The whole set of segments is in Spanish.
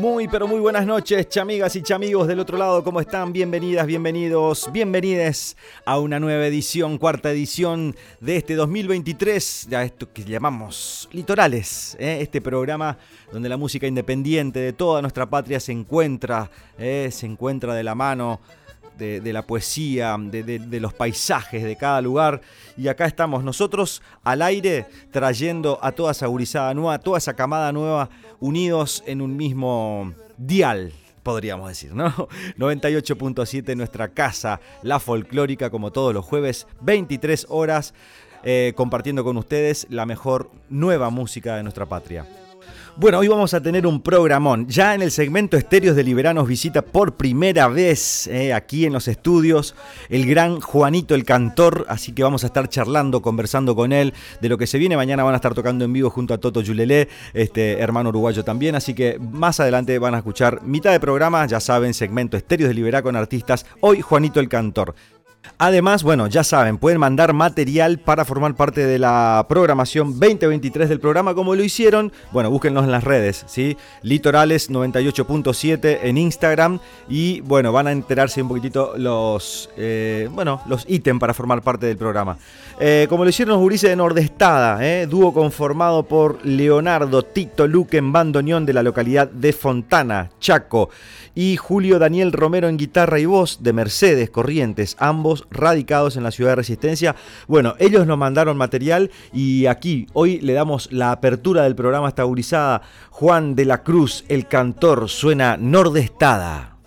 Muy, pero muy buenas noches, chamigas y chamigos del otro lado, ¿cómo están? Bienvenidas, bienvenidos, bienvenides a una nueva edición, cuarta edición de este 2023, ya esto que llamamos Litorales, ¿eh? este programa donde la música independiente de toda nuestra patria se encuentra, ¿eh? se encuentra de la mano de, la poesía, de, los paisajes de cada lugar. Y acá estamos nosotros al aire trayendo a toda esa gurizada nueva, toda esa camada nueva, unidos en un mismo dial. Podríamos decir, ¿no? 98.7 nuestra casa, la folclórica, como todos los jueves, 23 horas, eh, compartiendo con ustedes la mejor nueva música de nuestra patria. Bueno, hoy vamos a tener un programón. Ya en el segmento Estéreos de Liberanos visita por primera vez eh, aquí en los estudios el gran Juanito el Cantor, así que vamos a estar charlando, conversando con él de lo que se viene. Mañana van a estar tocando en vivo junto a Toto Yulelé, este hermano uruguayo también, así que más adelante van a escuchar mitad de programa, ya saben, segmento Estéreos de Liberá con artistas. Hoy Juanito el Cantor. Además, bueno, ya saben, pueden mandar material para formar parte de la programación 2023 del programa, como lo hicieron. Bueno, búsquenlos en las redes, ¿sí? Litorales 98.7 en Instagram. Y bueno, van a enterarse un poquitito los, eh, bueno, los ítems para formar parte del programa. Eh, como lo hicieron los de Nordestada, ¿eh? dúo conformado por Leonardo Tito Luque en bandoneón de la localidad de Fontana, Chaco y Julio Daniel Romero en guitarra y voz de Mercedes Corrientes, ambos radicados en la ciudad de Resistencia. Bueno, ellos nos mandaron material y aquí hoy le damos la apertura del programa estabilizada. Juan de la Cruz, el cantor, suena nordestada.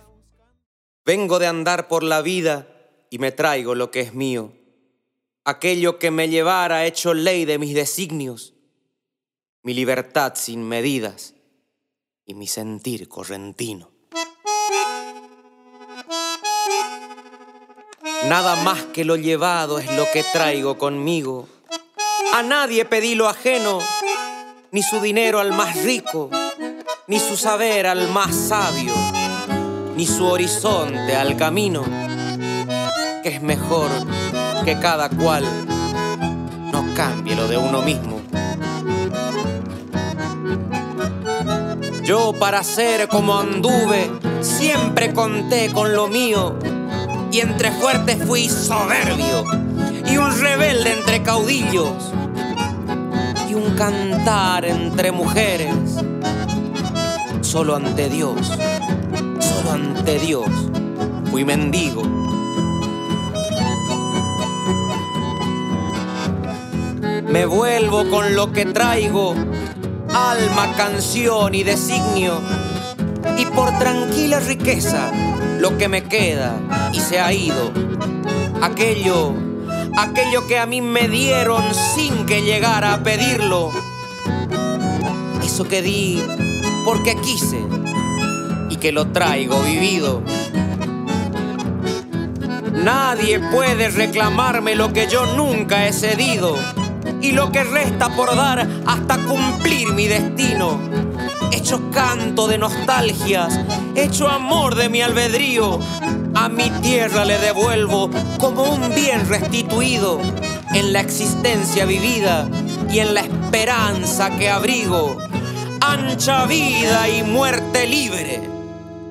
Vengo de andar por la vida y me traigo lo que es mío. Aquello que me llevara hecho ley de mis designios, mi libertad sin medidas y mi sentir correntino. Nada más que lo llevado es lo que traigo conmigo. A nadie pedí lo ajeno, ni su dinero al más rico, ni su saber al más sabio, ni su horizonte al camino, que es mejor que cada cual no cambie lo de uno mismo. Yo para ser como anduve, siempre conté con lo mío y entre fuertes fui soberbio y un rebelde entre caudillos y un cantar entre mujeres. Solo ante Dios, solo ante Dios fui mendigo. Me vuelvo con lo que traigo, alma, canción y designio, y por tranquila riqueza lo que me queda y se ha ido. Aquello, aquello que a mí me dieron sin que llegara a pedirlo. Eso que di porque quise y que lo traigo vivido. Nadie puede reclamarme lo que yo nunca he cedido y lo que resta por dar hasta cumplir mi destino hecho canto de nostalgias, hecho amor de mi albedrío. A mi tierra le devuelvo como un bien restituido en la existencia vivida y en la esperanza que abrigo. Ancha vida y muerte libre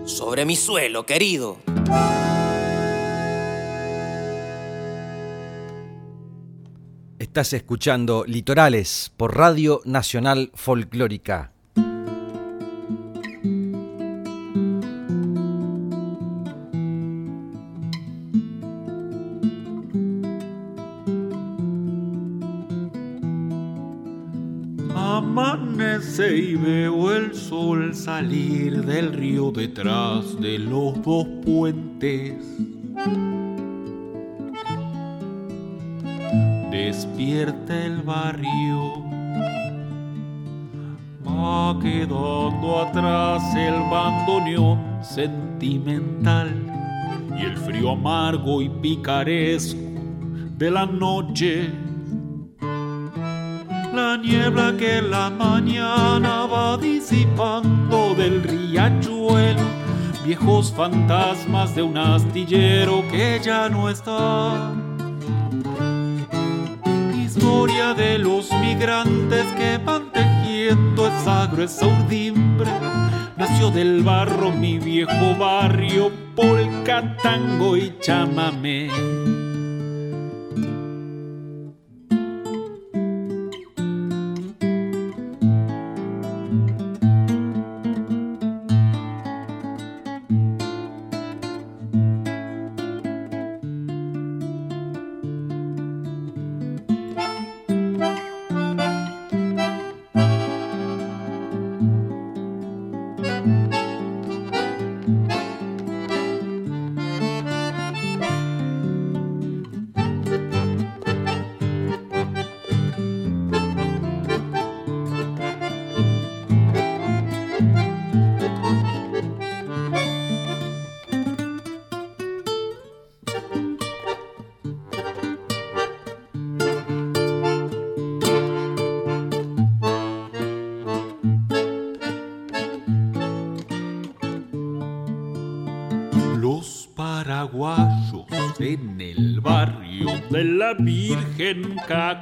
sobre mi suelo querido. Estás escuchando Litorales por Radio Nacional Folclórica y veo el sol salir del río detrás de los dos puentes. Despierta el barrio, va quedando atrás el bandoneón sentimental y el frío amargo y picaresco de la noche la niebla que la mañana va disipando del riachuelo, viejos fantasmas de un astillero que ya no está. Historia de los migrantes que van tejiendo esa gruesa urdimbre. Nació del barro mi viejo barrio, polka, tango y chamamé.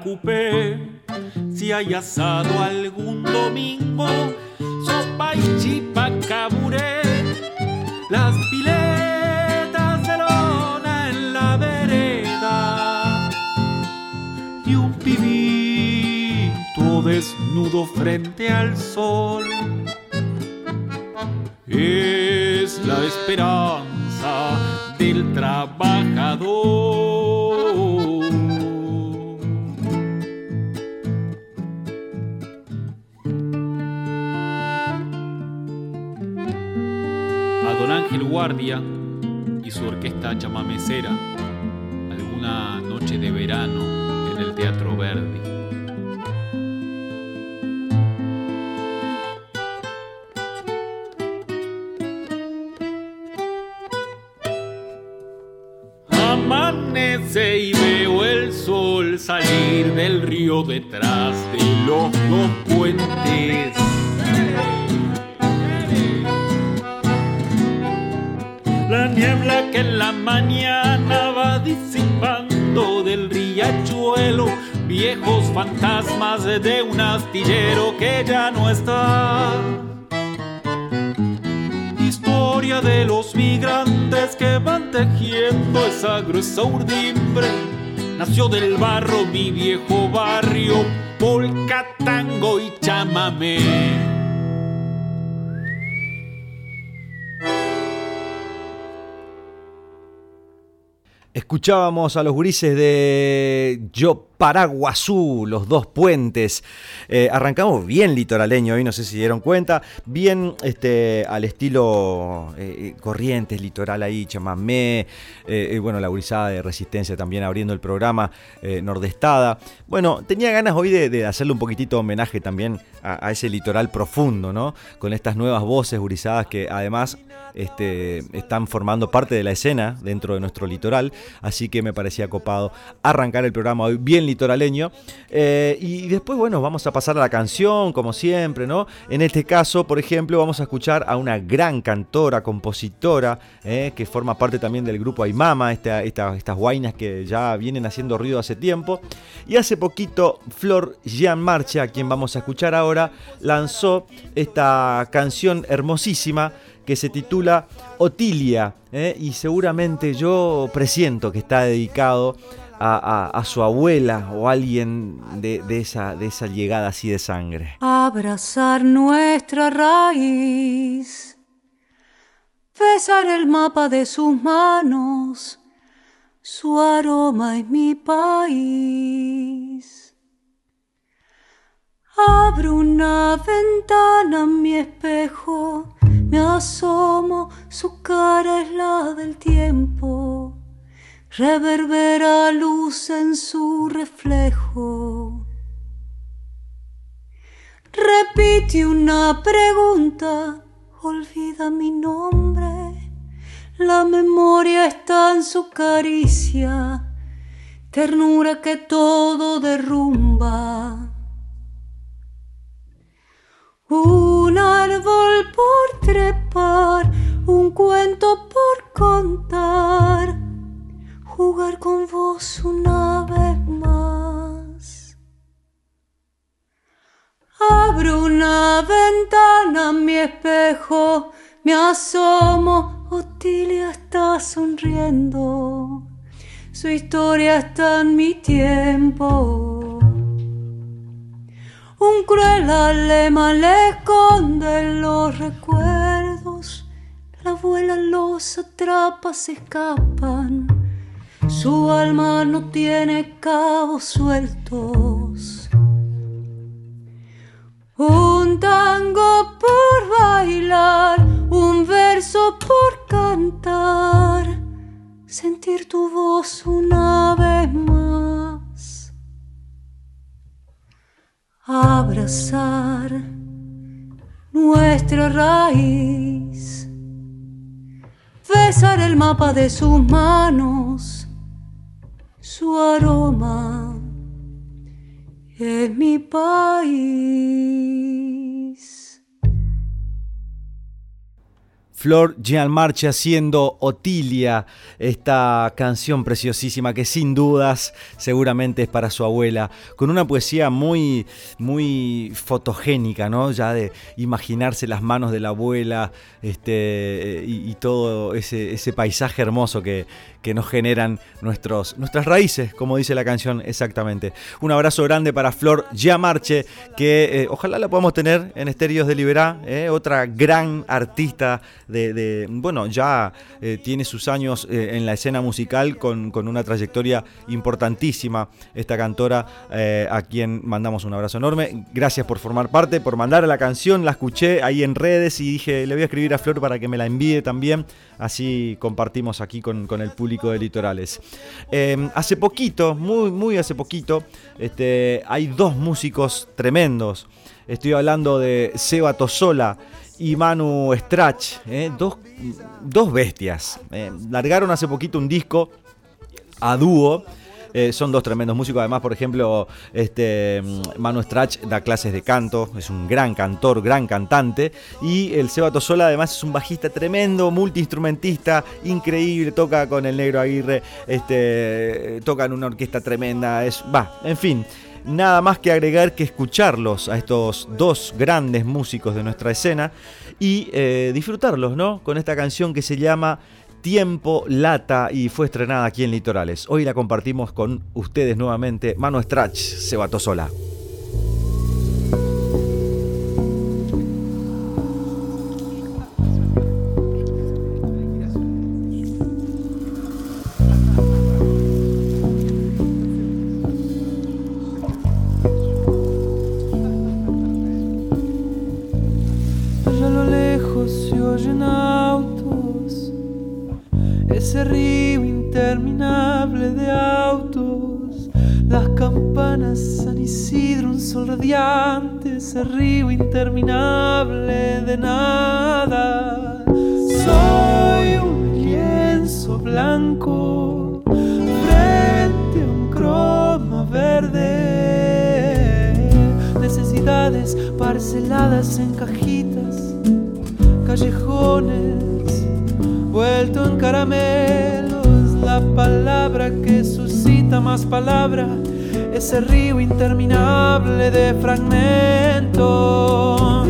Cacupé. Si hay asado algún Verdi. y veo el sol salir del río detrás de los dos puentes. La niebla que en la mañana viejos fantasmas de un astillero que ya no está de los migrantes que van tejiendo esa gruesa urdimbre. Nació del barro mi viejo barrio, polka, tango y chamamé. Escuchábamos a los grises de Yo Paraguazú, los dos puentes. Eh, arrancamos bien litoraleño hoy, no sé si dieron cuenta. Bien este, al estilo eh, eh, Corrientes, litoral ahí, chamamé. bueno, la gurizada de Resistencia también abriendo el programa Nordestada. Bueno, tenía ganas hoy de, hacerle un poquitito homenaje también a, ese litoral profundo, ¿no? Con estas nuevas voces gurizadas que además este, están formando parte de la escena dentro de nuestro litoral. Así que me parecía copado arrancar el programa hoy bien litoraleño. Eh, y después, bueno, vamos a pasar a la canción, como siempre, ¿no? En este caso, por ejemplo, vamos a escuchar a una gran cantora, compositora, eh, que forma parte también del grupo Aymama, esta, estas guainas que ya vienen haciendo ruido hace tiempo. Y hace poquito, Flor Jean Marcha, a quien vamos a escuchar ahora, lanzó esta canción hermosísima que se titula Otilia, ¿eh? y seguramente yo presiento que está dedicado a, su abuela o alguien de, esa, de esa llegada así de sangre. Abrazar nuestra raíz, besar el mapa de sus manos, su aroma es mi país. Abro una ventana en mi espejo, me asomo, su cara es la del tiempo reverbera luz en su reflejo. Repite una pregunta, olvida mi nombre, la memoria está en su caricia, ternura que todo derrumba. Un árbol por trepar, un cuento por contar, jugar con vos una vez más. Abro una ventana, mi espejo, me asomo, Otilia está sonriendo, su historia está en mi tiempo. Un cruel alema le esconde los recuerdos. La abuela los atrapa, se escapan. Su alma no tiene cabos sueltos. Un tango por bailar, nuestra raíz, besar el mapa de sus manos, su aroma es mi país. Flor Gianmarchi haciendo Otilia, esta canción preciosísima que sin dudas seguramente es para su abuela, con una poesía muy, muy fotogénica, ¿no? Ya de imaginarse las manos de la abuela este, y, todo ese, ese, paisaje hermoso que, que nos generan nuestros, nuestras raíces, como dice la canción exactamente. Un abrazo grande para Flor Gianmarche, que eh, ojalá la podamos tener en Estéreos de Liberá, eh, otra gran artista de, bueno, ya eh, tiene sus años en la escena musical con, una trayectoria importantísima, esta cantora, a quien mandamos un abrazo enorme. Gracias por formar parte, por mandar la canción, la escuché ahí en redes y dije, le voy a escribir a Flor para que me la envíe también, así compartimos aquí con, el público de Litorales. hace poquito, muy, muy hace poquito, este, hay dos músicos tremendos. Estoy hablando de Seba Tosola y Manu Strach, ¿eh? dos, bestias. ¿eh? largaron hace poquito un disco a dúo. Eh, son dos tremendos músicos. Además, por ejemplo, este, Manu Strach da clases de canto, es un gran cantor, gran cantante. Y el Seba Tosola, además, es un bajista tremendo, multiinstrumentista, increíble. Toca con el Negro Aguirre, este, toca en una orquesta tremenda. Es, va, en fin nada más que agregar que escucharlos a estos dos grandes músicos de nuestra escena y eh, disfrutarlos, ¿no? Con esta canción que se llama Tiempo Lata y fue estrenada aquí en Litorales. Hoy la compartimos con ustedes nuevamente. Mano Strach, se bató sola. Ese río interminable de nada. Soy un lienzo blanco frente a un croma verde. Necesidades parceladas en cajitas, callejones, vuelto en caramelos. La palabra que suscita más palabra ese río interminable de fragmentos.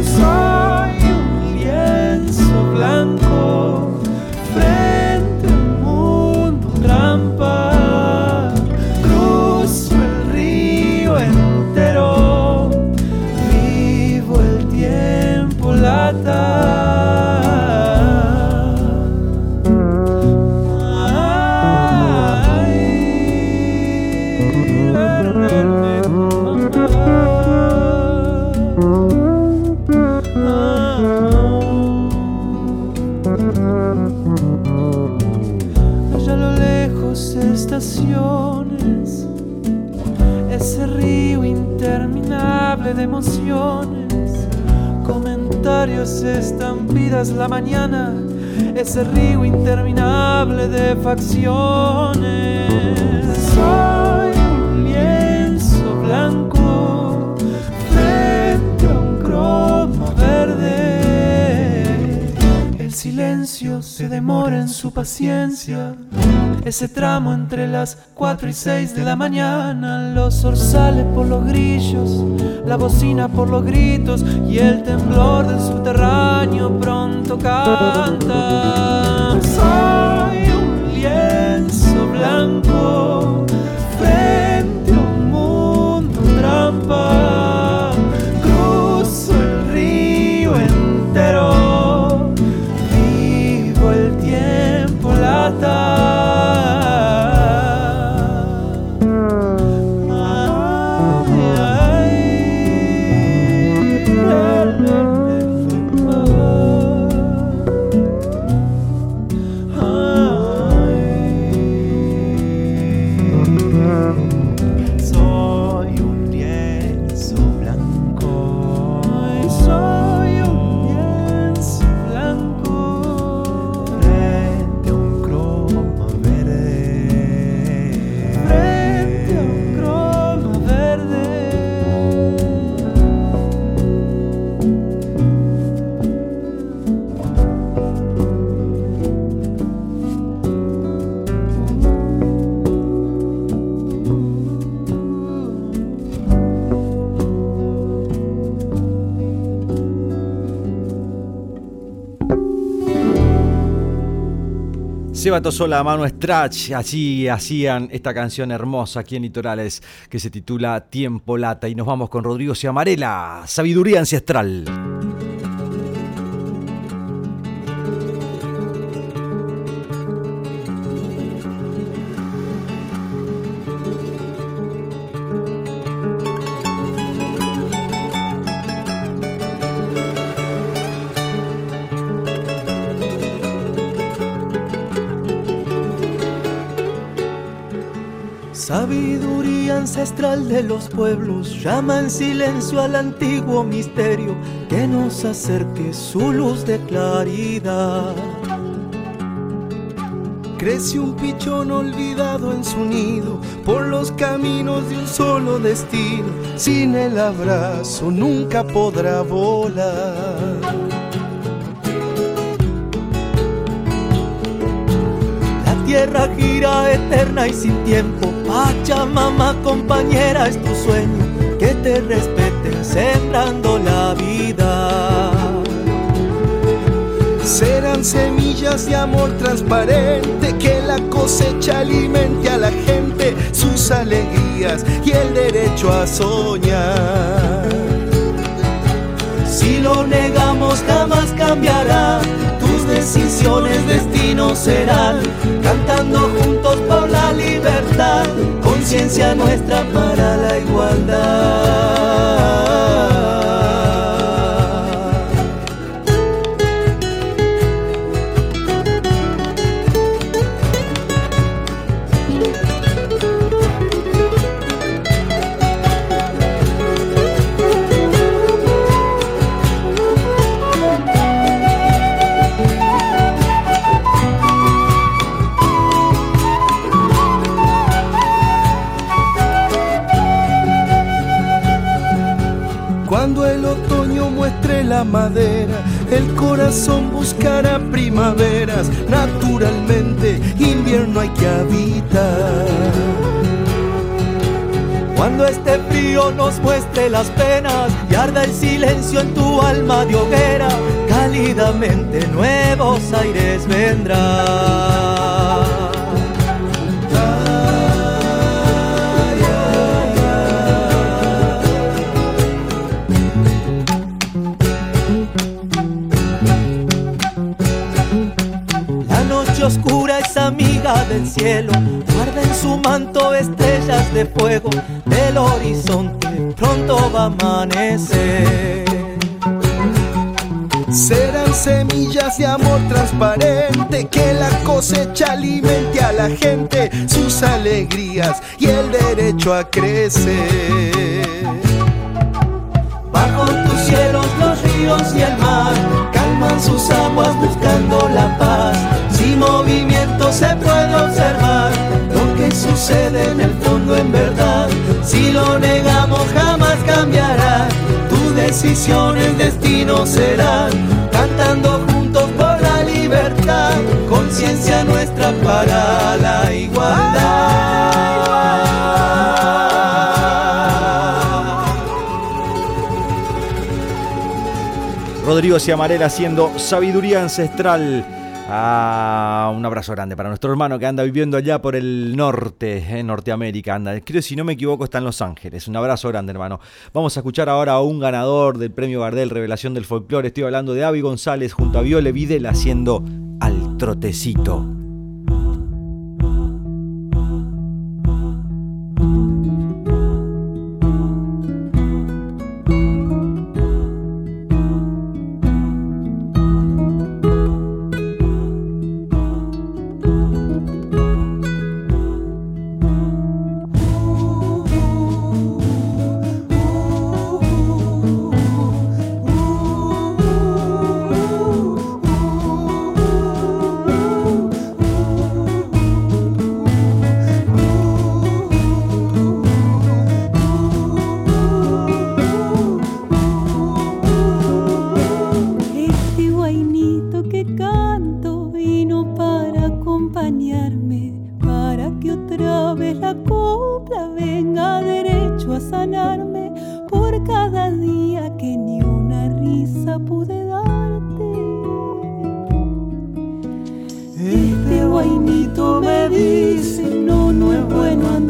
Soy un lienzo blanco ese río interminable de facciones. Soy un lienzo blanco frente a un cromo verde. El silencio se demora en su paciencia ese tramo entre las 4 y 6 de la mañana, los orzales por los grillos, la bocina por los gritos y el temblor del subterráneo pronto canta. Seba Tosola, Manu Strach, así hacían esta canción hermosa aquí en Litorales que se titula Tiempo Lata. Y nos vamos con Rodrigo Ciamarela, Sabiduría Ancestral. Ancestral de los pueblos llama en silencio al antiguo misterio que nos acerque su luz de claridad. Crece un pichón olvidado en su nido por los caminos de un solo destino. Sin el abrazo nunca podrá volar. La tierra gira eterna y sin tiempo. Pachamama, compañera, es tu sueño. Que te respeten sembrando la vida. Serán semillas de amor transparente que la cosecha alimente a la gente sus alegrías y el derecho a soñar. Si lo negamos jamás cambiará, tus decisiones destinos cantando juntos por la libertad, conciencia nuestra para la igualdad. Madera, el corazón buscará primaveras. Naturalmente, invierno hay que habitar. Cuando este frío nos muestre las penas y arda el silencio en tu alma de hoguera, cálidamente nuevos aires vendrán. Del cielo, guarda en su manto estrellas de fuego, del horizonte pronto va a amanecer. Serán semillas de amor transparente que la cosecha alimente a la gente sus alegrías y el derecho a crecer. Bajo tus cielos los ríos y el mar calman sus aguas buscando la paz. Movimiento se puede observar lo que sucede en el fondo en verdad. Si lo negamos jamás cambiará. Tu decisión el destino será cantando juntos por la libertad. conciencia nuestra para la igualdad. Rodrigo Ciamarela haciendo sabiduría ancestral. Ah, un abrazo grande para nuestro hermano que anda viviendo allá por el norte, en Norteamérica. Anda, creo si no me equivoco está en Los Ángeles. Un abrazo grande, hermano. Vamos a escuchar ahora a un ganador del premio Gardel Revelación del Folclore. Estoy hablando de Avi González junto a Viole Videl haciendo Al Trotecito.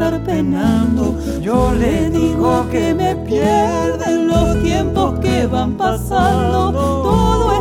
penando. Yo le digo que me pierden los tiempos que van pasando. Todo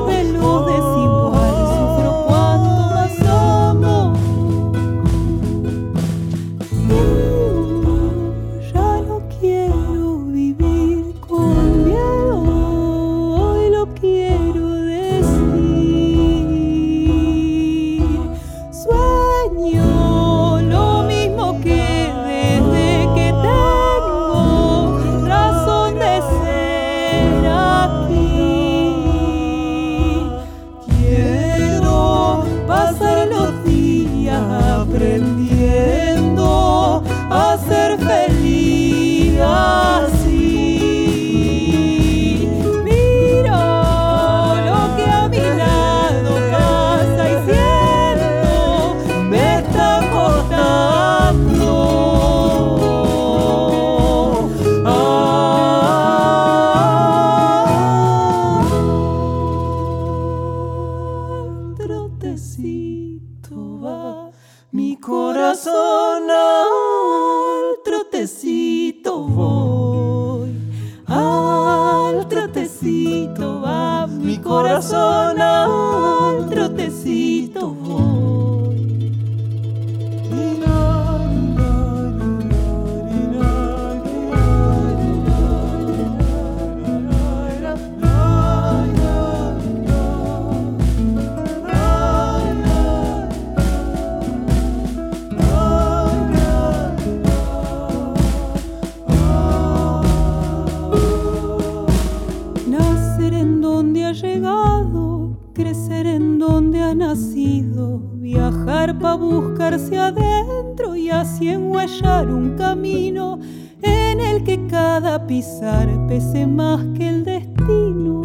a buscarse adentro y así enguallar un camino en el que cada pisar pese más que el destino.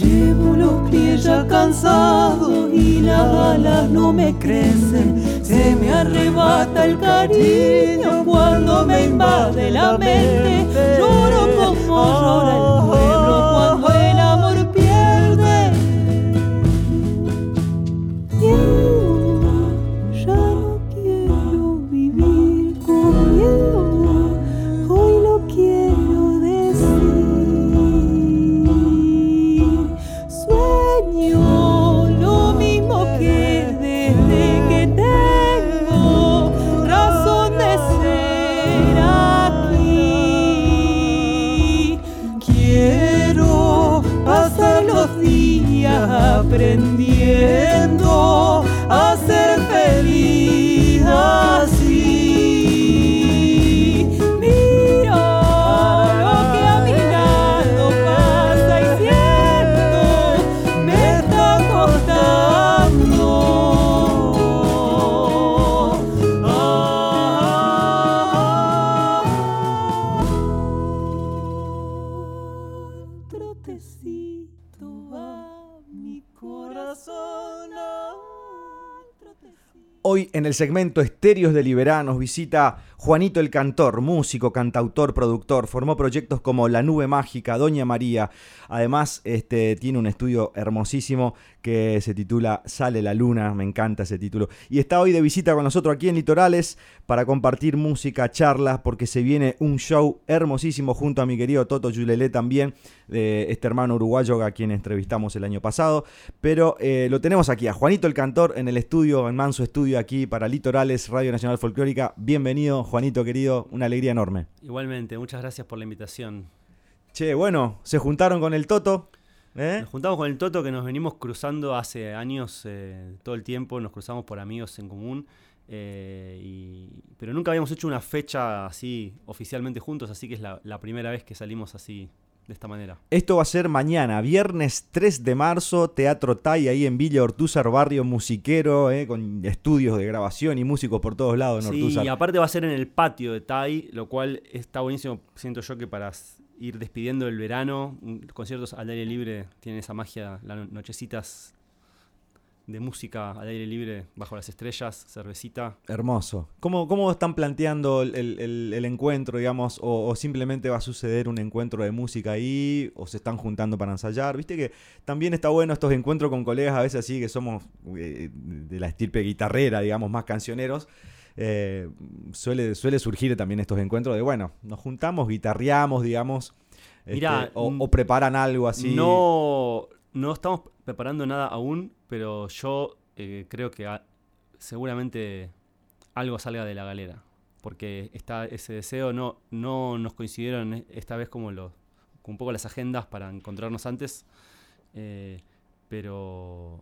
Llevo los pies ya cansados y las alas no me crecen. Se me arrebata el cariño cuando me invade la mente. Lloro como llora el pueblo en el segmento Estéreos de Liberá nos visita Juanito el Cantor, músico, cantautor, productor. Formó proyectos como La Nube Mágica, Doña María. Además, este, tiene un estudio hermosísimo que se titula Sale la Luna. Me encanta ese título. Y está hoy de visita con nosotros aquí en Litorales para compartir música, charlas, porque se viene un show hermosísimo junto a mi querido Toto Yulelé también, de este hermano uruguayo a quien entrevistamos el año pasado. Pero eh, lo tenemos aquí a Juanito el Cantor en el estudio, en Manso Estudio aquí para Litorales, Radio Nacional Folclórica. Bienvenido, Juanito querido, una alegría enorme. Igualmente, muchas gracias por la invitación. Che, bueno, se juntaron con el Toto. ¿eh? Nos juntamos con el Toto que nos venimos cruzando hace años, eh, todo el tiempo, nos cruzamos por amigos en común, eh, y- pero nunca habíamos hecho una fecha así oficialmente juntos, así que es la, la primera vez que salimos así, de esta manera. Esto va a ser mañana, viernes 3 de marzo, Teatro Tai, ahí en Villa Ortúzar, barrio musiquero, ¿eh? con estudios de grabación y músicos por todos lados en Sí, Ortúzar. y aparte va a ser en el patio de Tai, lo cual está buenísimo, siento yo que para ir despidiendo el verano, conciertos al aire libre tienen esa magia, las no- nochecitas de música al aire libre, bajo las estrellas, cervecita. Hermoso. ¿Cómo, cómo están planteando el, el- encuentro, digamos? O, o simplemente va a suceder un encuentro de música ahí? ¿O se están juntando para ensayar? Viste que también está bueno estos encuentros con colegas, a veces así, que somos eh, de la estirpe guitarrera, digamos, más cancioneros. Eh, suele, suele surgir también estos encuentros de, bueno, nos juntamos, guitarreamos, digamos. este, Mirá, o, mm, o preparan algo así. No, no estamos preparando nada aún, pero yo eh, creo que a- seguramente algo salga de la galera. Porque está ese deseo, no, no nos coincidieron e- esta vez como, los, como un poco las agendas para encontrarnos antes. eh, pero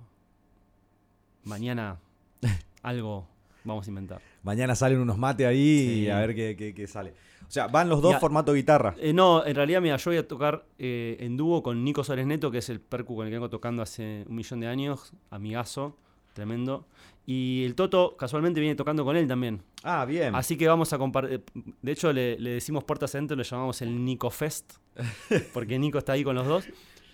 mañana algo vamos a inventar. Mañana salen unos mates ahí y a ver qué, qué- qué sale. O sea, van los dos Ya. formato guitarra. Eh, no, en realidad, mira, yo voy a tocar eh, en dúo con Nico Suárez Neto, que es el percu con el que vengo tocando hace un millón de años, amigazo, tremendo. Y el Toto casualmente viene tocando con él también. Ah, bien. Así que vamos a compartir. De hecho, le, le decimos puertas adentro, le llamamos el Nico Fest, porque Nico está ahí con los dos.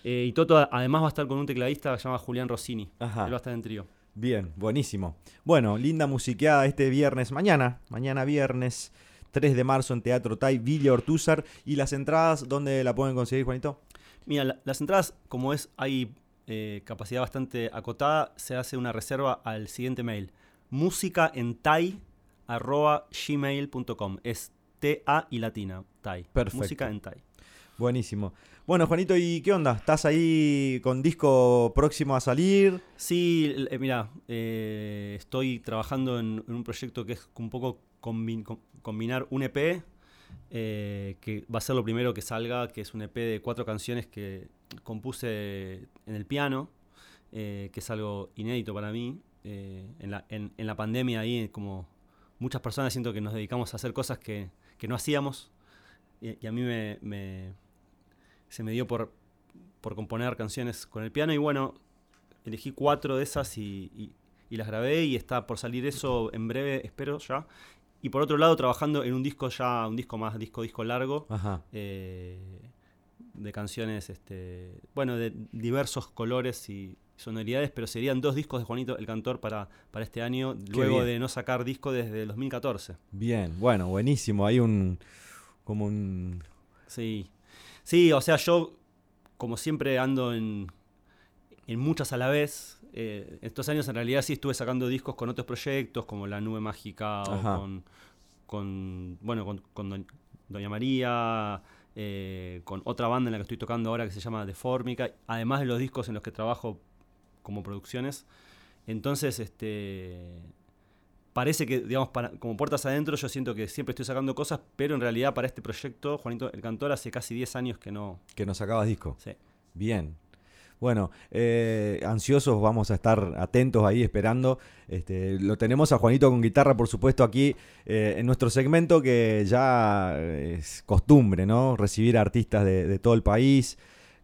Eh, y Toto además va a estar con un tecladista que se llama Julián Rossini. Ajá. Él va a estar en trío. Bien, buenísimo. Bueno, linda musiqueada este viernes, mañana, mañana viernes 3 de marzo en Teatro Tai, Villa Ortúzar. ¿Y las entradas dónde la pueden conseguir, Juanito? Mira, la- las entradas, como es, hay eh, capacidad bastante acotada, se hace una reserva al siguiente mail. musicaentai.gmail.com Es T-A y latina, Tai. Perfecto. Música en Tai. Buenísimo. Bueno, Juanito, ¿y qué onda? ¿Estás ahí con disco próximo a salir? Sí, eh, mira, eh, estoy trabajando en, un proyecto que es un poco combi- com- combinar un EP, eh, que va a ser lo primero que salga, que es un EP de cuatro canciones que compuse en el piano, que es algo inédito para mí. En, la, en- la pandemia ahí, como muchas personas siento que nos dedicamos a hacer cosas que, que no hacíamos, y, a mí me- se me dio por, por componer canciones con el piano, y bueno, elegí cuatro de esas y, y- y las grabé y está por salir eso en breve, espero ya. Y por otro lado, trabajando en un disco ya, un disco más, disco, disco largo, Ajá. eh, de canciones, este, bueno, de diversos colores y sonoridades, pero serían dos discos de Juanito el Cantor para, para este año, luego bien. de no sacar disco desde el 2014. Bien, bueno, buenísimo. Hay un. como un. Sí. Sí, o sea, yo, como siempre, ando en, en muchas a la vez. Eh, estos años, en realidad, sí estuve sacando discos con otros proyectos, como La Nube Mágica Ajá. o con, con, bueno, con, con Doñ- Doña María, eh, con otra banda en la que estoy tocando ahora que se llama Deformica, además de los discos en los que trabajo como producciones. Entonces, este parece que, digamos, para, como puertas adentro, yo siento que siempre estoy sacando cosas, pero en realidad para este proyecto, Juanito el Cantor hace casi 10 años que no. que nos sacabas disco. Sí. Bien. Bueno, eh, ansiosos, vamos a estar atentos ahí esperando. Este, lo tenemos a Juanito con guitarra, por supuesto, aquí eh, en nuestro segmento que ya es costumbre, ¿no? Recibir artistas de, de todo el país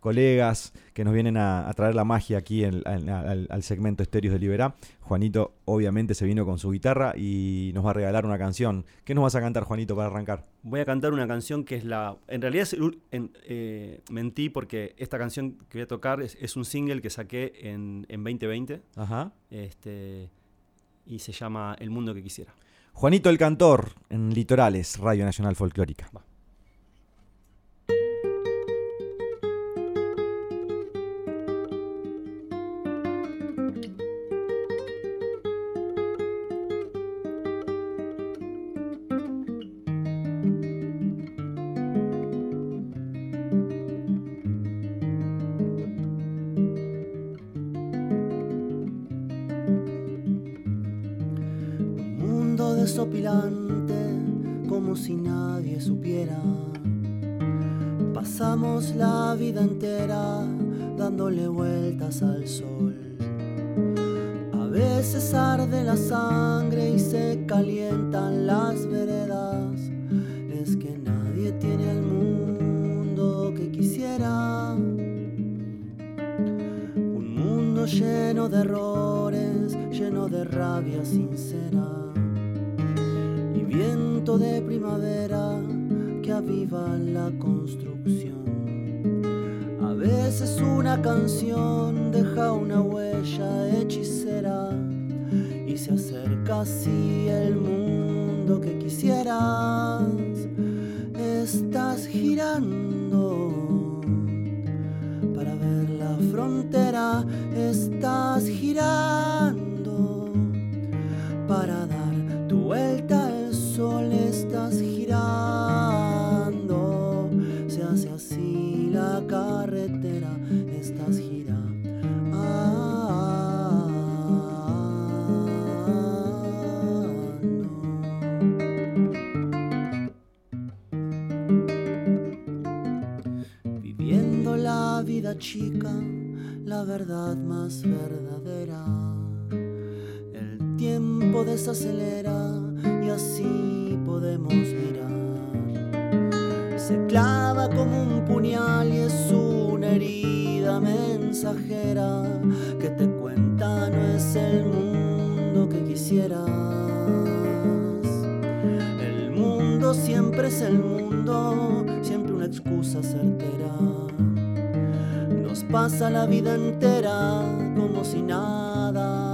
colegas que nos vienen a, traer la magia aquí al, segmento Estéreos de Liberá. Juanito obviamente se vino con su guitarra y nos va a regalar una canción. ¿Qué nos vas a cantar, Juanito, para arrancar? Voy a cantar una canción que es la... En realidad es, eh, mentí porque esta canción que voy a tocar es, un single que saqué en, 2020. Ajá. Este, y se llama El Mundo que Quisiera. Juanito el Cantor en Litorales, Radio Nacional Folclórica. Como si nadie supiera. Pasamos la vida entera dándole vueltas al sol. A veces arde la sangre y se calientan las veredas. Es que nadie tiene el mundo que quisiera. Un mundo lleno de errores, lleno de rabia sincera viento de primavera que aviva la construcción. A veces una canción deja una huella hechicera y se acerca así el mundo que quisieras. Estás girando para ver la frontera, estás girando para chica, la verdad más verdadera. El tiempo desacelera y así podemos mirar. Se clava como un puñal y es una herida mensajera que te cuenta no es el mundo que quisieras. El mundo siempre es el mundo, siempre una excusa certera. Pasa la vida entera como si nada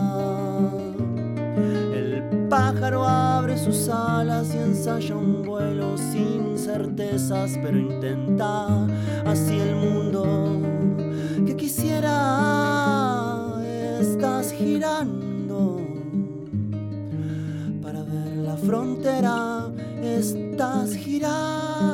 pájaro abre sus alas y ensaya un vuelo sin certezas, pero intenta así el mundo que quisiera. Estás girando para ver la frontera, estás girando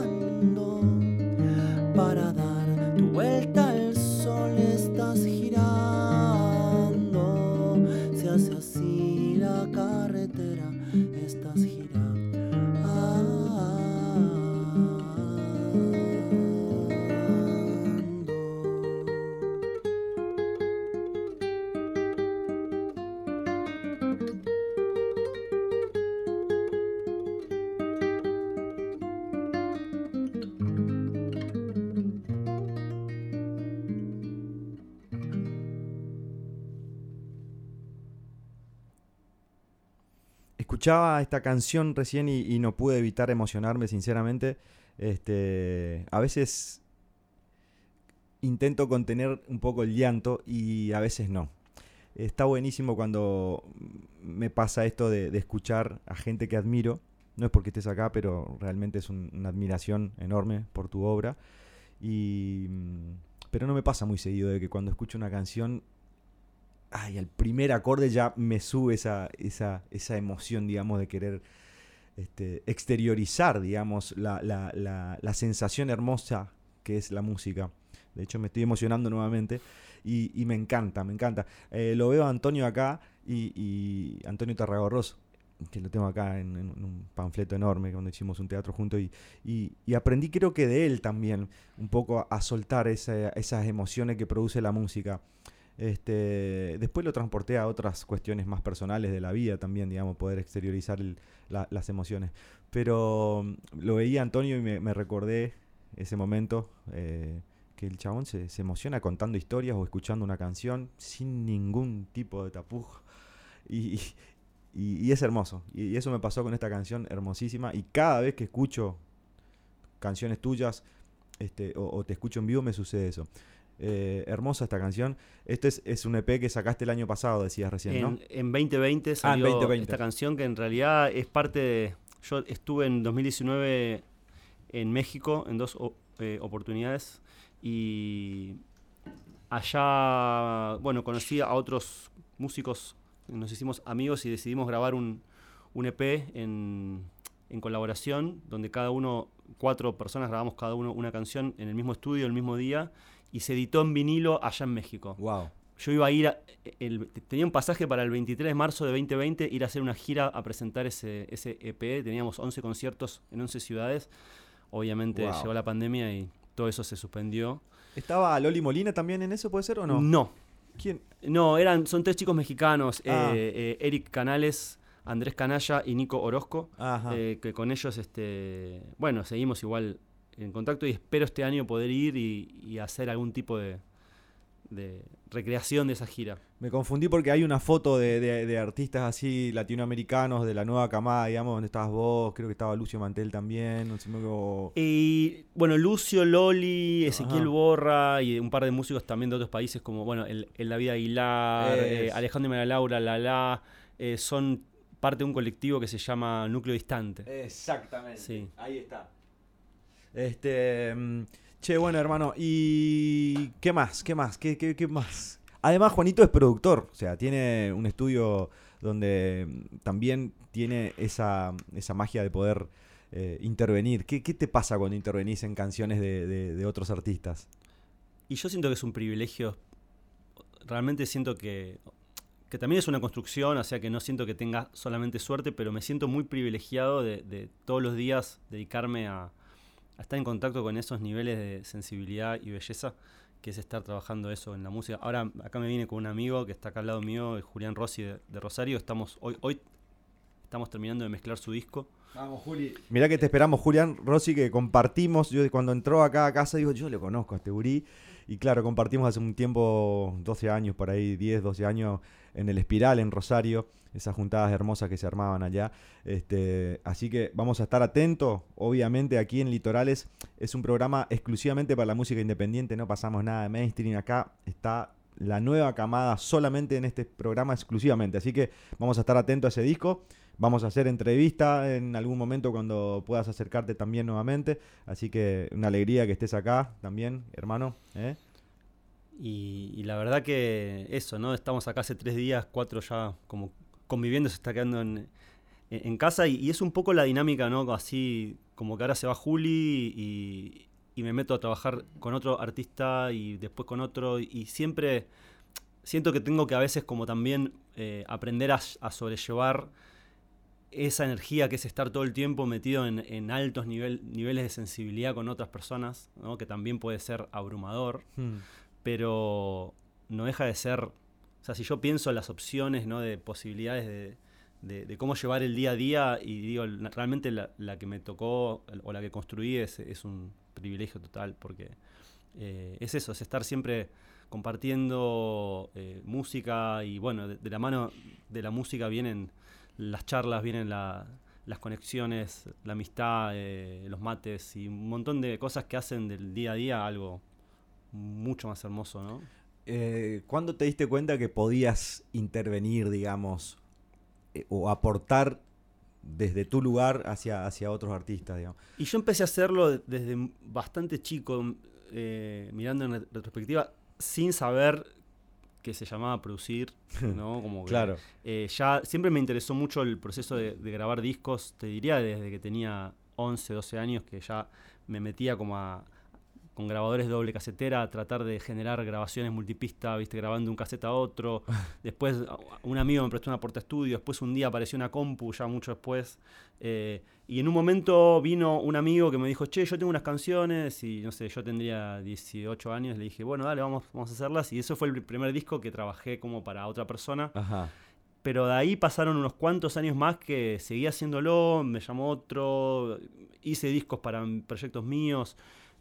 escuchaba esta canción recién y, no pude evitar emocionarme, sinceramente. Este, a veces intento contener un poco el llanto y a veces no. Está buenísimo cuando me pasa esto de, escuchar a gente que admiro. No es porque estés acá, pero realmente es una admiración enorme por tu obra. Y, pero no me pasa muy seguido de que cuando escucho una canción ay, el primer acorde ya me sube esa, esa, esa emoción, digamos, de querer este, exteriorizar, digamos, la, la, la, sensación hermosa que es la música. De hecho, me estoy emocionando nuevamente y, y me encanta, me encanta. Eh, lo veo a Antonio acá y, y Antonio Tarragorros, que lo tengo acá en, un panfleto enorme cuando hicimos un teatro juntos y, y, aprendí creo que de él también un poco a, soltar esas emociones que produce la música. Este, después lo transporté a otras cuestiones más personales de la vida también, digamos, poder exteriorizar las emociones. Pero mm, lo veía Antonio y me, recordé ese momento eh, que el chabón se, emociona contando historias o escuchando una canción sin ningún tipo de tapujo. Y, es hermoso. Y eso me pasó con esta canción hermosísima. Y cada vez que escucho canciones tuyas este, o te escucho en vivo me sucede eso. Eh, hermosa esta canción. Este es, es un EP que sacaste el año pasado, decías recién, ¿no? En, en 2020 salió 2020. esta canción que en realidad es parte de... Yo estuve en 2019 en México en dos eh, oportunidades y allá, bueno, conocí a otros músicos, nos hicimos amigos y decidimos grabar un, un EP en, en colaboración, donde cada uno, cuatro personas grabamos cada uno una canción en el mismo estudio, el mismo día, y se editó en vinilo allá en México. Wow. Yo iba a ir, a- el- tenía un pasaje para el 23 de marzo de 2020, ir a hacer una gira a presentar ese, ese EP. Teníamos 11 conciertos en 11 ciudades. Obviamente Wow. llegó la pandemia y todo eso se suspendió. ¿Estaba Loli Molina también en eso, puede ser o no? No, ¿Quién? no, eran, son tres chicos mexicanos, Ah. eh, eh, Eric Canales, Andrés Canalla y Nico Orozco, Ajá. eh, que con ellos, este, bueno, seguimos igual en contacto y espero este año poder ir y, y hacer algún tipo de, de recreación de esa gira. Me confundí porque hay una foto de, de- de artistas así latinoamericanos de la nueva camada, digamos, donde estabas vos, creo que estaba Lucio Mantel también, no sé, me- Y bueno, Lucio, Loli, Ezequiel Ajá. Borra y un par de músicos también de otros países como, bueno, el, el David Aguilar, eh. Alejandro y María Laura, Lala, eh, son parte de un colectivo que se llama Núcleo Distante. Exactamente. Sí. Ahí está. Este. mm, Che, bueno, hermano, ¿y qué más? ¿Qué más? ¿Qué, qué, qué más? Además, Juanito es productor, o sea, tiene un estudio donde mm, también tiene esa, esa magia de poder eh, intervenir. ¿Qué, qué te pasa cuando intervenís en canciones de, de- otros artistas? Y yo siento que es un privilegio, realmente siento que, que también es una construcción, o sea que no siento que tenga solamente suerte, pero me siento muy privilegiado de, todos los días dedicarme a estar en contacto con esos niveles de sensibilidad y belleza, que es estar trabajando eso en la música. Ahora acá me vine con un amigo que está acá al lado mío, el Julián Rossi de, de Rosario, estamos hoy, hoy estamos terminando de mezclar su disco. Vamos, Juli. Mirá que te esperamos, Julián Rossi, que compartimos. Yo cuando entró acá a casa digo, yo le conozco a este gurí. Y claro, compartimos hace un tiempo, 12 años, por ahí, 10, 12 años, en el Espiral, en Rosario. Esas juntadas hermosas que se armaban allá. Este, así que vamos a estar atentos. Obviamente aquí en Litorales es un programa exclusivamente para la música independiente. No pasamos nada de mainstream. Acá está la nueva camada solamente en este programa exclusivamente. Así que vamos a estar atentos a ese disco. Vamos a hacer entrevista en algún momento cuando puedas acercarte también nuevamente. Así que una alegría que estés acá también, hermano. ¿eh? Y, la verdad que eso, ¿no? Estamos acá hace tres días, cuatro ya como conviviendo, se está quedando en, casa y, es un poco la dinámica, ¿no? Así como que ahora se va Juli y, me meto a trabajar con otro artista y después con otro y siempre siento que tengo que a veces como también eh, aprender a sobrellevar esa energía que es estar todo el tiempo metido en, en altos nivel- niveles de sensibilidad con otras personas, ¿no? que también puede ser abrumador pero no deja de ser, o sea, si yo pienso en las opciones, ¿no? De posibilidades de, de- de cómo llevar el día a día y digo, realmente la, la que me tocó o la que construí es, es un privilegio total porque eh, es eso, es estar siempre compartiendo eh, música y bueno, de, de la mano de la música vienen las charlas, vienen la- las conexiones, la amistad, eh, los mates y un montón de cosas que hacen del día a día algo mucho más hermoso, ¿no? Eh, ¿Cuándo te diste cuenta que podías intervenir, digamos, eh, o aportar desde tu lugar hacia, hacia otros artistas, digamos? Y yo empecé a hacerlo de- desde bastante chico, mirando en ret- retrospectiva, sin saber que se llamaba producir, ¿no? Como que, Claro. eh, ya siempre me interesó mucho el proceso de, de grabar discos, te diría desde que tenía 11, 12 años, que ya me metía como a, con grabadores de doble casetera a tratar de generar grabaciones multipista, viste, grabando un casete a otro. Después un amigo me prestó una porta estudio, después un día apareció una compu, ya mucho después. eh, y en un momento vino un amigo que me dijo, che, yo tengo unas canciones y no sé, yo tendría 18 años, le dije, bueno, dale, vamos, vamos a hacerlas. Y eso fue el primer disco que trabajé como para otra persona. Ajá. Pero de ahí pasaron unos cuantos años más que seguí haciéndolo, me llamó otro, hice discos para proyectos míos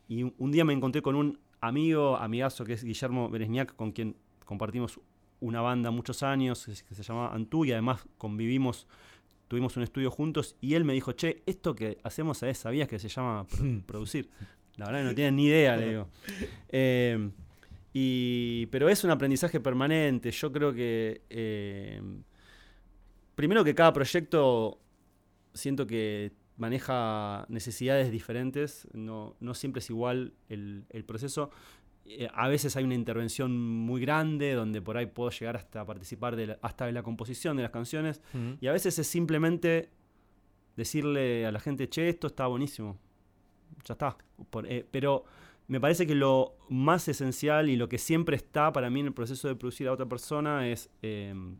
y un, día me encontré con un amigo, amigazo que es Guillermo Beresniak, con quien compartimos una banda muchos años que se llama Antú y además convivimos, tuvimos un estudio juntos y él me dijo, che, esto que hacemos a ¿sabías que se llama producir? La verdad que no tienen ni idea, le digo. Eh, y, pero es un aprendizaje permanente. Yo creo que, eh, primero que cada proyecto siento que maneja necesidades diferentes, no, no siempre es igual el, el proceso. Eh, a veces hay una intervención muy grande donde por ahí puedo llegar hasta participar de la, hasta de la composición de las canciones y a veces es simplemente decirle a la gente, che, esto está buenísimo, ya está. Eh, pero me parece que lo más esencial y lo que siempre está para mí en el proceso de producir a otra persona es em,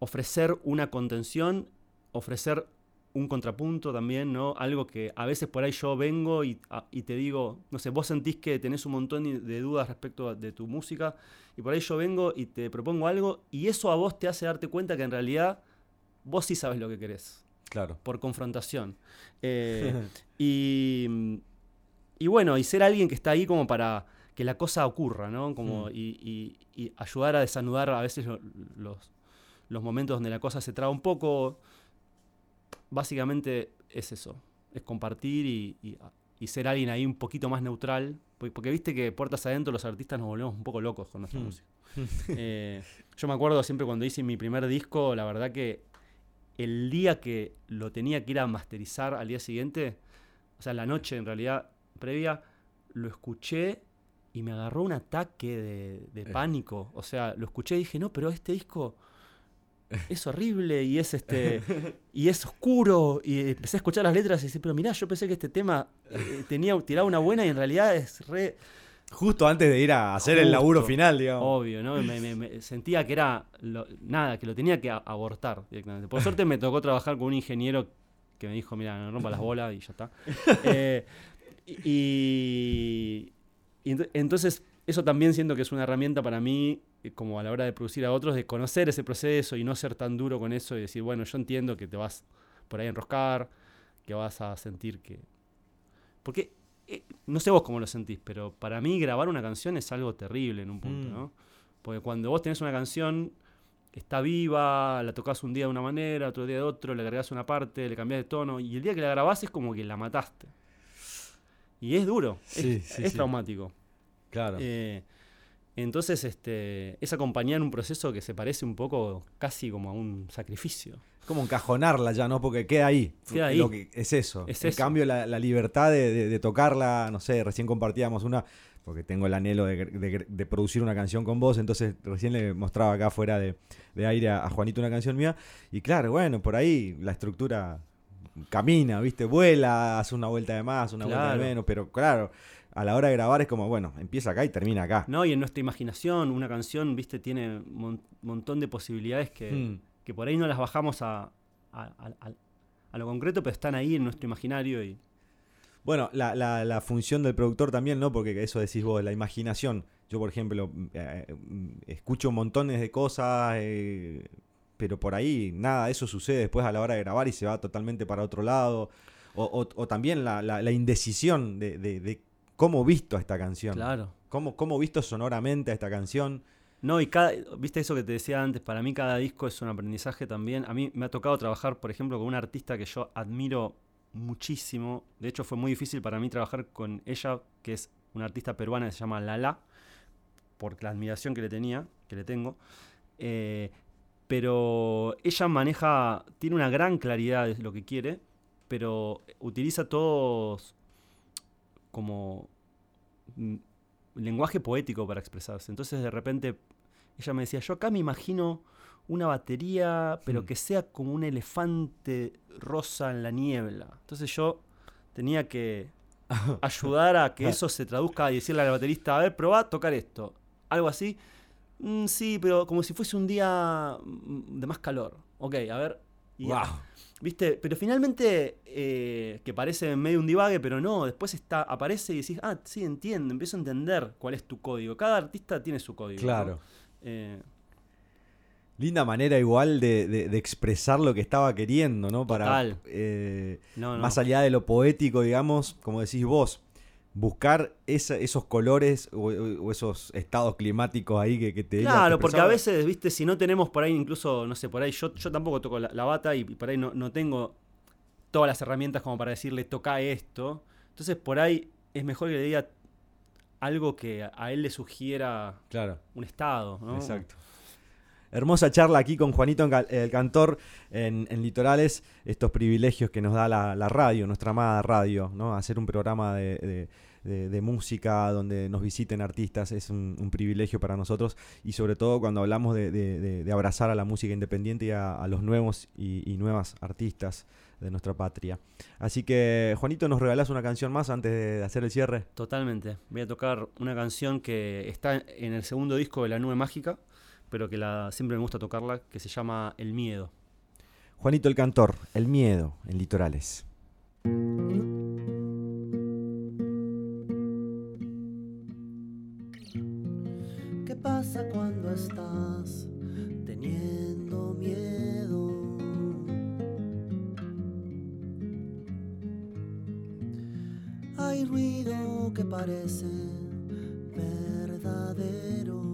ofrecer una contención, ofrecer un contrapunto también, ¿no? Algo que a veces por ahí yo vengo y, te digo, no sé, vos sentís que tenés un montón de dudas respecto de tu música y por ahí yo vengo y te propongo algo y eso a vos te hace darte cuenta que en realidad vos sí sabes lo que querés. Claro. Por confrontación. Eh, y, y bueno, y ser alguien que está ahí como para que la cosa ocurra, ¿no? Como, mm. y, ayudar a desanudar a veces los, los momentos donde la cosa se traba un poco básicamente es eso, es compartir y, ser alguien ahí un poquito más neutral, porque, viste que puertas adentro los artistas nos volvemos un poco locos con nuestra hmm. música. Eh, yo me acuerdo siempre cuando hice mi primer disco, la verdad que el día que lo tenía que ir a masterizar al día siguiente, o sea, la noche en realidad previa, lo escuché y me agarró un ataque de, eh. pánico. O sea, lo escuché y dije, no, pero este disco es horrible y es este y es oscuro. Y empecé a escuchar las letras y decir pero mirá yo pensé que este tema eh, tenía tiraba una buena y en realidad es re justo antes de ir a hacer el laburo final digamos. Obvio no me, sentía que era nada que lo tenía que abortar directamente. Por suerte me tocó trabajar con un ingeniero que me dijo mira no rompa las bolas y ya está eh, y, y entonces eso también siento que es una herramienta para mí como a la hora de producir a otros, de conocer ese proceso y no ser tan duro con eso y decir, bueno, yo entiendo que te vas por ahí a enroscar, que vas a sentir que... Porque, eh, no sé vos cómo lo sentís, pero para mí grabar una canción es algo terrible en un punto, mm. ¿no? Porque cuando vos tenés una canción, está viva, la tocas un día de una manera, otro día de otro, le agregás una parte, le cambiás de tono, y el día que la grabás es como que la mataste. Y es duro, es, traumático. Claro. Eh, entonces, este, es acompañar un proceso que se parece un poco casi como a un sacrificio. Como encajonarla ya, ¿no? Porque queda ahí. Queda ahí. Lo que es eso. en cambio, la, libertad de, tocarla, no sé, recién compartíamos una, porque tengo el anhelo de, producir una canción con vos, entonces recién le mostraba acá fuera de, aire a, Juanito una canción mía, y claro, bueno, por ahí la estructura camina, ¿viste? Vuela, hace una vuelta de más, una vuelta de menos, pero claro a la hora de grabar es como, bueno, empieza acá y termina acá. No, y en nuestra imaginación, una canción, viste, tiene un montón de posibilidades que, hmm. que, por ahí no las bajamos a, a, lo concreto, pero están ahí en nuestro imaginario y. Bueno, la, la, la, función del productor también, ¿no? Porque eso decís vos, la imaginación. Yo, por ejemplo, eh, eh, escucho montones de cosas, eh, pero por ahí nada, eso sucede después a la hora de grabar y se va totalmente para otro lado. O, o, también la, la, indecisión de, de, de cómo visto a esta canción. Claro. Cómo, cómo visto sonoramente a esta canción. No, y cada, viste eso que te decía antes, para mí cada disco es un aprendizaje también. A mí me ha tocado trabajar, por ejemplo, con una artista que yo admiro muchísimo. De hecho, fue muy difícil para mí trabajar con ella, que es una artista peruana que se llama Lala, por la admiración que le tenía, que le tengo. Eh, pero ella maneja, tiene una gran claridad de lo que quiere, pero utiliza todos como mm, lenguaje poético para expresarse. Entonces de repente ella me decía, yo acá me imagino una batería, pero hmm. que sea como un elefante rosa en la niebla. Entonces yo tenía que ayudar a que eso se traduzca y decirle al baterista, a ver, probá a tocar esto. Algo así. Mm, sí, pero como si fuese un día mm, de más calor. Ok, a ver. Wow. ¿Viste? Pero finalmente, eh, que parece medio un divague, pero no, después está, aparece y decís, ah, sí, entiendo, empiezo a entender cuál es tu código. Cada artista tiene su código. Claro. Eh, Linda manera igual de, expresar lo que estaba queriendo, ¿no? Para, eh, Más allá de lo poético, digamos, como decís vos, buscar esos colores o, esos estados climáticos ahí que, te... Claro, porque a veces, viste, si no tenemos por ahí incluso, no sé, por ahí yo, yo tampoco toco la, bata y por ahí no, no, tengo todas las herramientas como para decirle toca esto. Entonces por ahí es mejor que le diga algo que a él le sugiera claro. un estado. ¿no? Exacto. Hermosa charla aquí con Juanito el Cantor en, Litorales, estos privilegios que nos da la, radio, nuestra amada radio, ¿no? Hacer un programa de, música donde nos visiten artistas es un, privilegio para nosotros y sobre todo cuando hablamos de, abrazar a la música independiente y a, los nuevos y, nuevas artistas de nuestra patria. Así que, Juanito, ¿nos regalás una canción más antes de hacer el cierre? Totalmente. Voy a tocar una canción que está en el segundo disco de La Nube Mágica, pero que la, siempre me gusta tocarla, que se llama El Miedo. Juanito el Cantor, El Miedo en Litorales. ¿Qué pasa cuando estás teniendo miedo? Hay ruido que parece verdadero.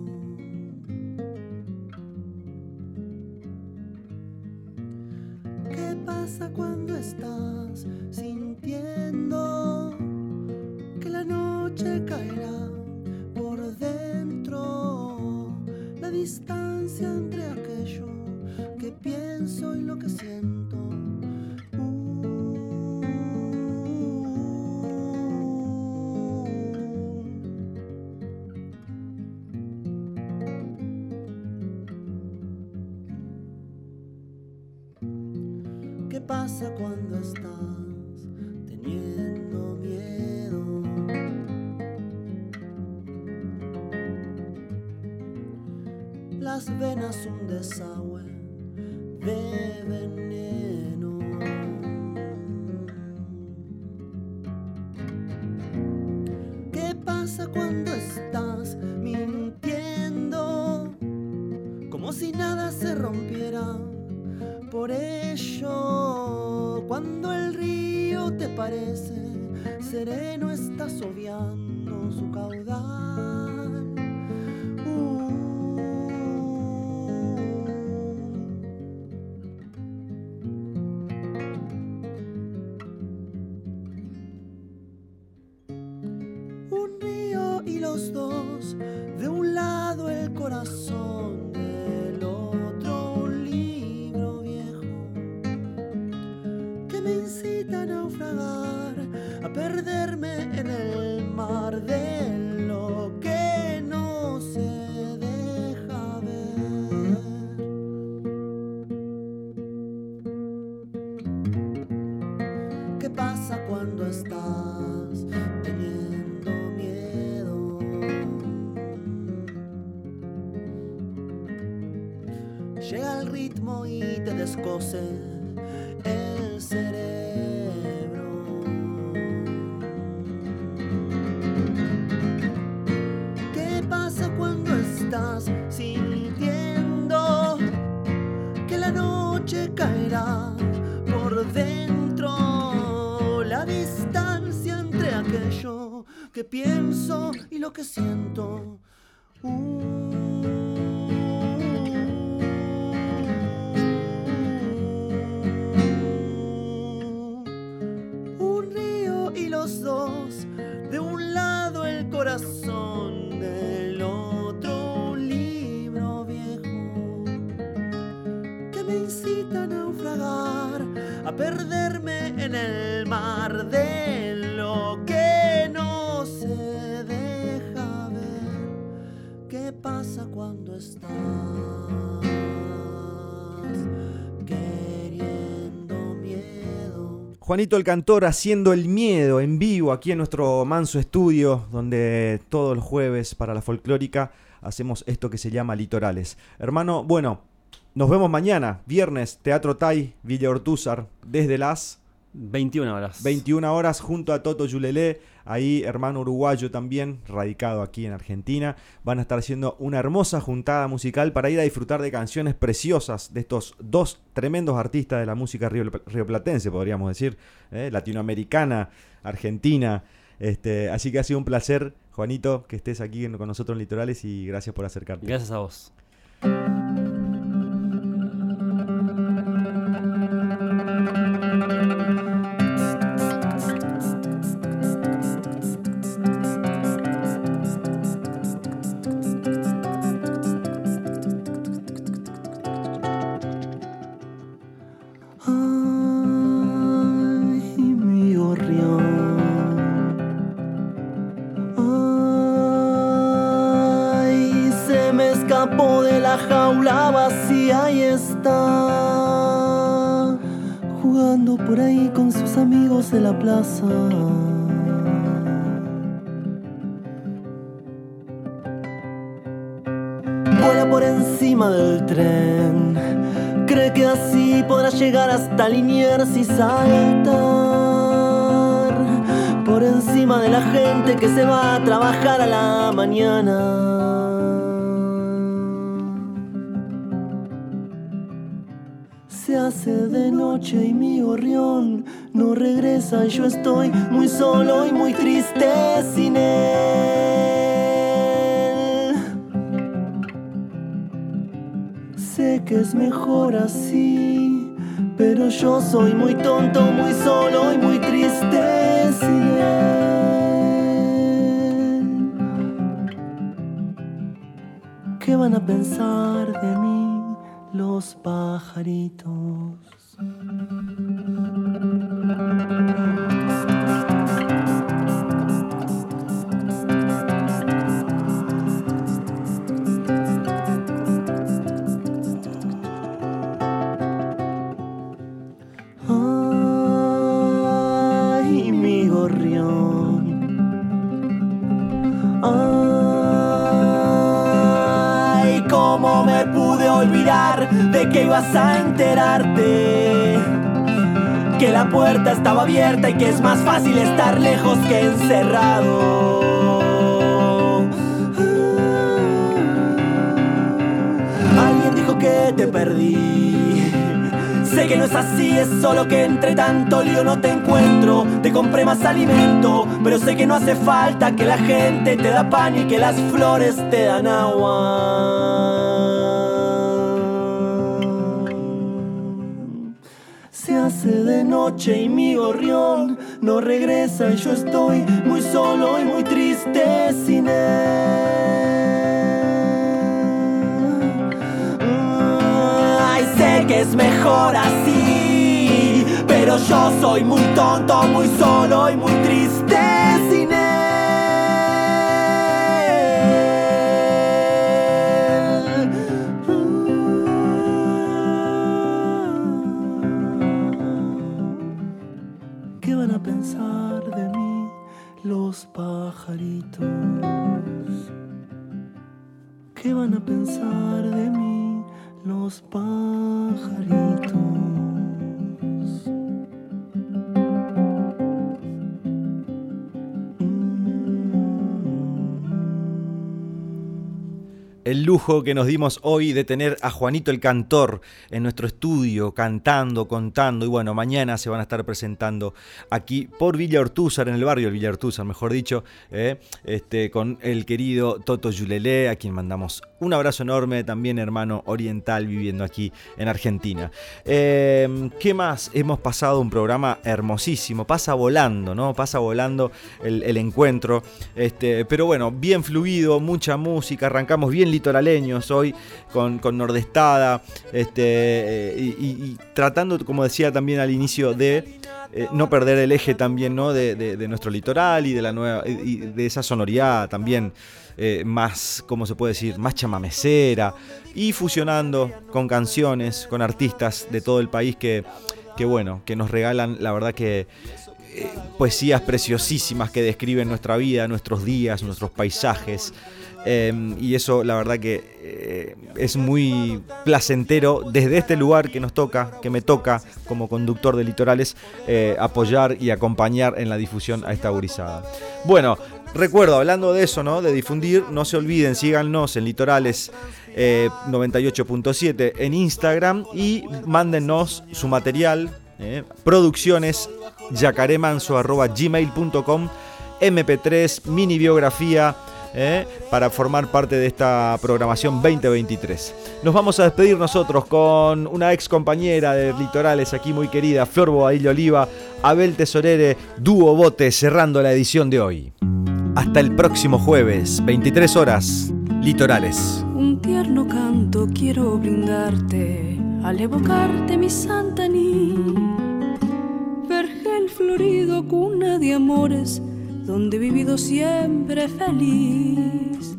Las venas un desagüe de veneno. ¿Qué pasa cuando estás mintiendo? Como si nada se rompiera por ello, cuando el río te parece sereno, estás obviando su caudal. Juanito el Cantor haciendo el miedo en vivo aquí en nuestro Manso Estudio, donde todos los jueves para la folclórica hacemos esto que se llama litorales. Hermano, bueno, nos vemos mañana, viernes, Teatro Tai, Villa Ortúzar, desde las 21 horas. 21 horas junto a Toto Yulelé, ahí hermano uruguayo también, radicado aquí en Argentina. Van a estar haciendo una hermosa juntada musical para ir a disfrutar de canciones preciosas de estos dos tremendos artistas de la música rioplatense, podríamos decir, ¿eh? latinoamericana, argentina. Este, así que ha sido un placer, Juanito, que estés aquí con nosotros en Litorales y gracias por acercarte. Gracias a vos. Vuela por encima del tren, cree que así podrá llegar hasta Liniers y saltar por encima de la gente que se va a trabajar a la mañana. Se hace de noche y mi gorrión no regresa y yo estoy muy solo y muy triste sin él. Sé que es mejor así, pero yo soy muy tonto, muy solo y muy triste sin él. ¿Qué van a pensar de mí los pajaritos? Que ibas a enterarte. Que la puerta estaba abierta y que es más fácil estar lejos que encerrado. Alguien dijo que te perdí. Sé que no es así, es solo que entre tanto lío no te encuentro. Te compré más alimento, pero sé que no hace falta que la gente te da pan y que las flores te dan agua. Hace de noche y mi gorrión no regresa y yo estoy muy solo y muy triste sin él. Ay, sé que es mejor así, pero yo soy muy tonto, muy solo y muy triste ¿Qué van a pensar de mí los pajaritos? El lujo que nos dimos hoy de tener a Juanito el Cantor en nuestro estudio, cantando, contando, y bueno, mañana se van a estar presentando aquí por Villa Ortúzar, en el barrio del Villa Ortúzar, mejor dicho, eh, este, con el querido Toto Yulelé, a quien mandamos un abrazo enorme, también hermano oriental viviendo aquí en Argentina. Eh, ¿Qué más? Hemos pasado un programa hermosísimo, pasa volando, ¿no? Pasa volando el, el encuentro, este, pero bueno, bien fluido, mucha música, arrancamos bien litoraleños hoy con, con Nordestada este, eh, y, tratando, como decía también al inicio, de eh, no perder el eje también ¿no? de, de- nuestro litoral y de, la nueva, y de esa sonoridad también eh, más, ¿cómo se puede decir?, más chamamecera y fusionando con canciones, con artistas de todo el país que, que bueno, que nos regalan, la verdad que eh, poesías preciosísimas que describen nuestra vida, nuestros días, nuestros paisajes. Eh, y eso la verdad que eh, es muy placentero desde este lugar que nos toca, que me toca como conductor de litorales, eh, apoyar y acompañar en la difusión a esta gurizada. Bueno, recuerdo, hablando de eso, ¿no? De difundir, no se olviden, síganos en Litorales eh, 98.7 en Instagram y mándennos su material, producciones yacaremanso.gmail.com MP3, mini biografía. ¿eh? para formar parte de esta programación 2023. Nos vamos a despedir nosotros con una ex compañera de Litorales aquí muy querida, Flor Bobadilla Oliva, Abel Tesorere, dúo bote cerrando la edición de hoy. Hasta el próximo jueves, 23 horas, Litorales. Un tierno canto quiero brindarte al evocarte mi Santa Florido, cuna de amores donde he vivido siempre feliz.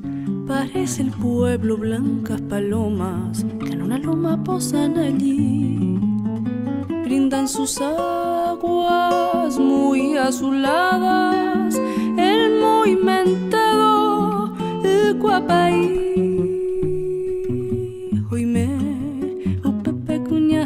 Parece el pueblo blancas palomas que en una loma posan allí. Brindan sus aguas muy azuladas, el muy mentado Guapaí. Hoy me upepe cuña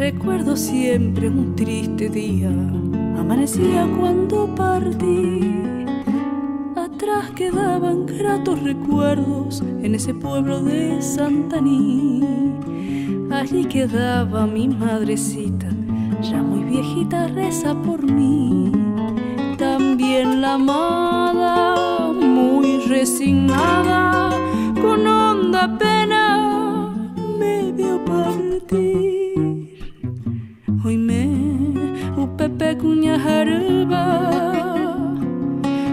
Recuerdo siempre un triste día Amanecía cuando partí Atrás quedaban gratos recuerdos en ese pueblo de Santaní. Allí quedaba mi madrecita, ya muy viejita, reza por mí. También la amada, muy resignada, con honda pena, minha haruba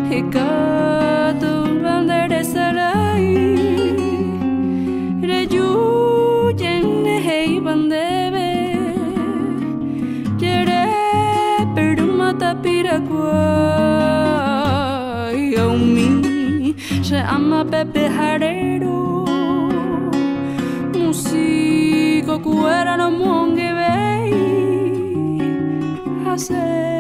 Hikado bandere sarai Reyu jenne hei bandebe Jere perumata pirakua Yaumi se ama pepe harero Musico cuera no mongebe hacer.